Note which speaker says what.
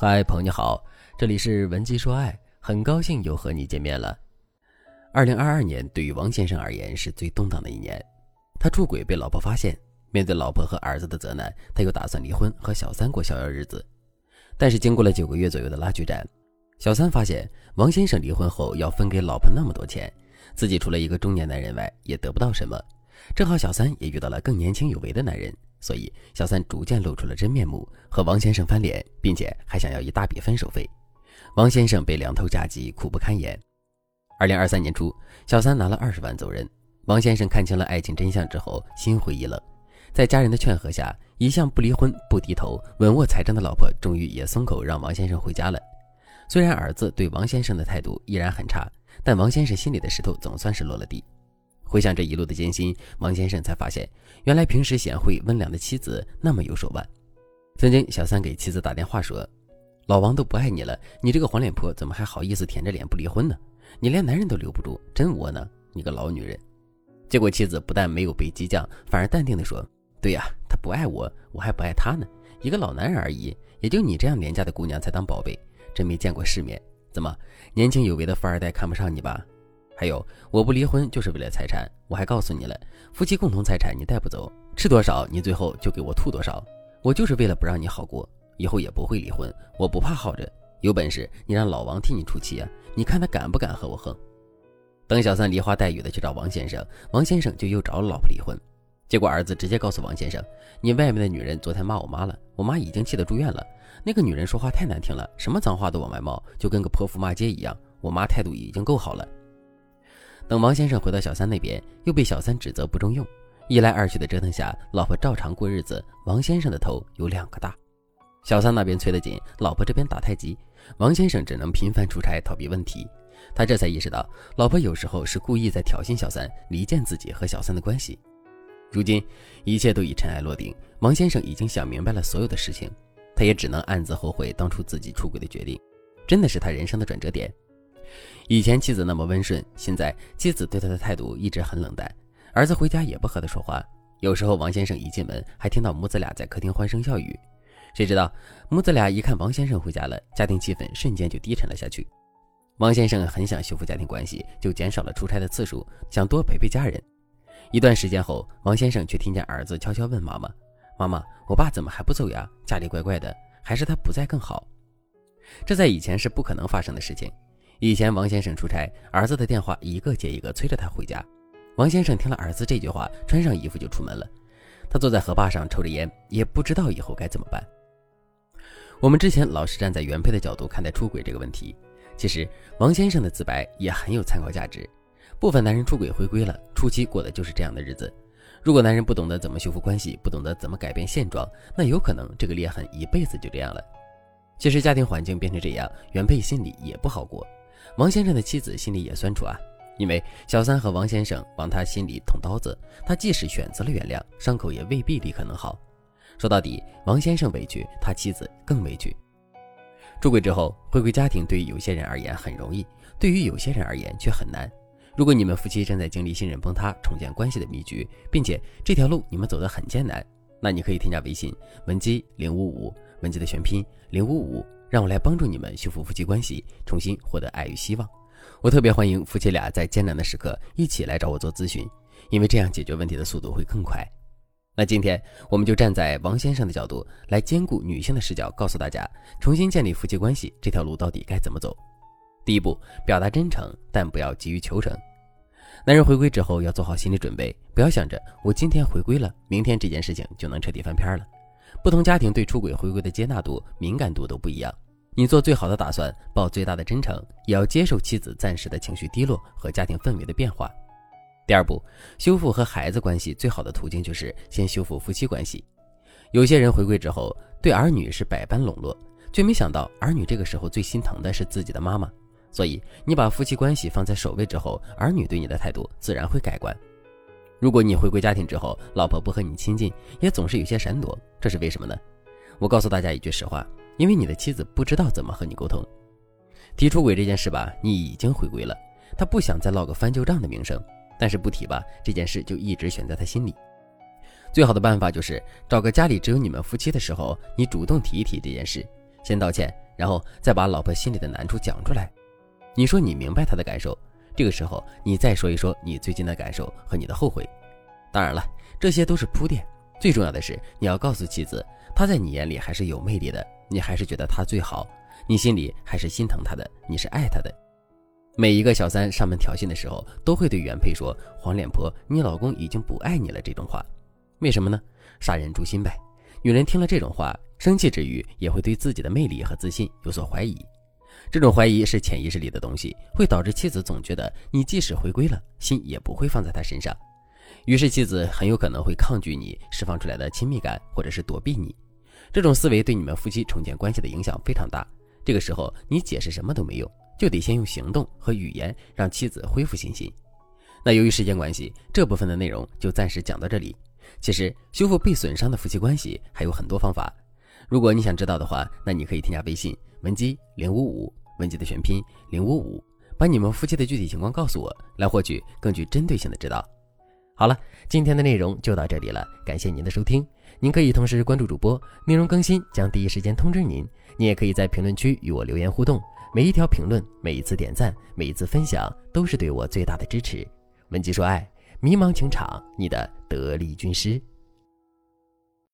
Speaker 1: 嗨，朋友你好，这里是文姬说爱，很高兴又和你见面了。二零二二年对于王先生而言是最动荡的一年，他出轨被老婆发现，面对老婆和儿子的责难，他又打算离婚和小三过逍遥日子。但是经过了九个月左右的拉锯战，小三发现王先生离婚后要分给老婆那么多钱，自己除了一个中年男人外也得不到什么。正好小三也遇到了更年轻有为的男人。所以，小三逐渐露出了真面目，和王先生翻脸，并且还想要一大笔分手费。王先生被两头夹击，苦不堪言。二零二三年初，小三拿了二十万走人。王先生看清了爱情真相之后，心灰意冷。在家人的劝和下，一向不离婚、不低头、稳握财政的老婆，终于也松口让王先生回家了。虽然儿子对王先生的态度依然很差，但王先生心里的石头总算是落了地。回想这一路的艰辛，王先生才发现，原来平时贤惠温良的妻子那么有手腕。曾经，小三给妻子打电话说：“老王都不爱你了，你这个黄脸婆怎么还好意思舔着脸不离婚呢？你连男人都留不住，真窝囊！你个老女人。”结果妻子不但没有被激将，反而淡定地说：“对呀，他不爱我，我还不爱他呢。一个老男人而已，也就你这样廉价的姑娘才当宝贝，真没见过世面。怎么，年轻有为的富二代看不上你吧？”还有，我不离婚就是为了财产。我还告诉你了，夫妻共同财产你带不走，吃多少你最后就给我吐多少。我就是为了不让你好过，以后也不会离婚。我不怕耗着，有本事你让老王替你出气啊！你看他敢不敢和我横？等小三梨花带雨的去找王先生，王先生就又找了老婆离婚。结果儿子直接告诉王先生：“你外面的女人昨天骂我妈了，我妈已经气得住院了。那个女人说话太难听了，什么脏话都往外冒，就跟个泼妇骂街一样。我妈态度已经够好了。”等王先生回到小三那边，又被小三指责不中用，一来二去的折腾下，老婆照常过日子，王先生的头有两个大。小三那边催得紧，老婆这边打太极，王先生只能频繁出差逃避问题。他这才意识到，老婆有时候是故意在挑衅小三，离间自己和小三的关系。如今一切都已尘埃落定，王先生已经想明白了所有的事情，他也只能暗自后悔当初自己出轨的决定，真的是他人生的转折点。以前妻子那么温顺，现在妻子对他的态度一直很冷淡。儿子回家也不和他说话，有时候王先生一进门，还听到母子俩在客厅欢声笑语。谁知道母子俩一看王先生回家了，家庭气氛瞬间就低沉了下去。王先生很想修复家庭关系，就减少了出差的次数，想多陪陪家人。一段时间后，王先生却听见儿子悄悄问妈妈：“妈妈，我爸怎么还不走呀？家里怪怪的，还是他不在更好？”这在以前是不可能发生的事情。以前王先生出差，儿子的电话一个接一个催着他回家。王先生听了儿子这句话，穿上衣服就出门了。他坐在河坝上抽着烟，也不知道以后该怎么办。我们之前老是站在原配的角度看待出轨这个问题，其实王先生的自白也很有参考价值。部分男人出轨回归了，初期过的就是这样的日子。如果男人不懂得怎么修复关系，不懂得怎么改变现状，那有可能这个裂痕一辈子就这样了。其实家庭环境变成这样，原配心里也不好过。王先生的妻子心里也酸楚啊，因为小三和王先生往他心里捅刀子，他即使选择了原谅，伤口也未必立刻能好。说到底，王先生委屈，他妻子更委屈。出轨之后回归家庭，对于有些人而言很容易，对于有些人而言却很难。如果你们夫妻正在经历信任崩塌、重建关系的迷局，并且这条路你们走得很艰难，那你可以添加微信文姬零五五，文姬的全拼零五五。让我来帮助你们修复夫妻关系，重新获得爱与希望。我特别欢迎夫妻俩在艰难的时刻一起来找我做咨询，因为这样解决问题的速度会更快。那今天我们就站在王先生的角度来兼顾女性的视角，告诉大家重新建立夫妻关系这条路到底该怎么走。第一步，表达真诚，但不要急于求成。男人回归之后要做好心理准备，不要想着我今天回归了，明天这件事情就能彻底翻篇了。不同家庭对出轨回归的接纳度、敏感度都不一样。你做最好的打算，抱最大的真诚，也要接受妻子暂时的情绪低落和家庭氛围的变化。第二步，修复和孩子关系最好的途径就是先修复夫妻关系。有些人回归之后，对儿女是百般笼络，却没想到儿女这个时候最心疼的是自己的妈妈。所以，你把夫妻关系放在首位之后，儿女对你的态度自然会改观。如果你回归家庭之后，老婆不和你亲近，也总是有些闪躲，这是为什么呢？我告诉大家一句实话，因为你的妻子不知道怎么和你沟通。提出轨这件事吧，你已经回归了，她不想再落个翻旧账的名声，但是不提吧，这件事就一直悬在他心里。最好的办法就是找个家里只有你们夫妻的时候，你主动提一提这件事，先道歉，然后再把老婆心里的难处讲出来。你说你明白她的感受，这个时候你再说一说你最近的感受和你的后悔。当然了，这些都是铺垫，最重要的是你要告诉妻子，她在你眼里还是有魅力的，你还是觉得她最好，你心里还是心疼她的，你是爱她的。每一个小三上门挑衅的时候，都会对原配说：“黄脸婆，你老公已经不爱你了。”这种话，为什么呢？杀人诛心呗。女人听了这种话，生气之余，也会对自己的魅力和自信有所怀疑。这种怀疑是潜意识里的东西，会导致妻子总觉得你即使回归了，心也不会放在他身上。于是妻子很有可能会抗拒你释放出来的亲密感，或者是躲避你。这种思维对你们夫妻重建关系的影响非常大。这个时候你解释什么都没用。就得先用行动和语言让妻子恢复信心。那由于时间关系，这部分的内容就暂时讲到这里。其实修复被损伤的夫妻关系还有很多方法，如果你想知道的话，那你可以添加微信文姬零五五，文姬的全拼零五五，把你们夫妻的具体情况告诉我，来获取更具针对性的指导。好了，今天的内容就到这里了，感谢您的收听。您可以同时关注主播，内容更新将第一时间通知您。您也可以在评论区与我留言互动。每一条评论，每一次点赞，每一次分享，都是对我最大的支持。文姬说爱，迷茫情场，你的得力军师。